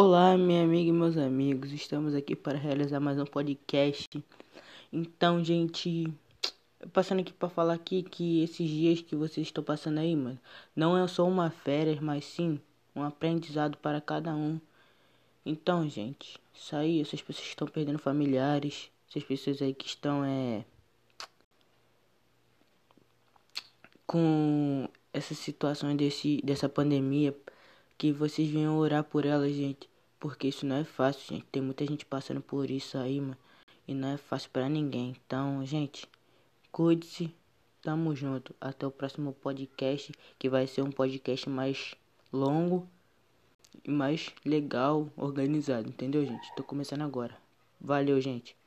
Olá, minha amiga e meus amigos, estamos aqui para realizar mais um podcast. Então, gente, passando aqui para falar aqui que esses dias que vocês estão passando aí, mano, não é só uma férias, mas sim um aprendizado para cada um. Então, gente, isso aí, essas pessoas que estão perdendo familiares, essas pessoas aí que estão é com essas situações desse dessa pandemia que vocês venham orar por ela, gente. Porque isso não é fácil, gente. Tem muita gente passando por isso aí, mano. E não é fácil para ninguém. Então, gente, cuide-se. Tamo junto. Até o próximo podcast. Que vai ser um podcast mais longo e mais legal, organizado. Entendeu, gente? Tô começando agora. Valeu, gente.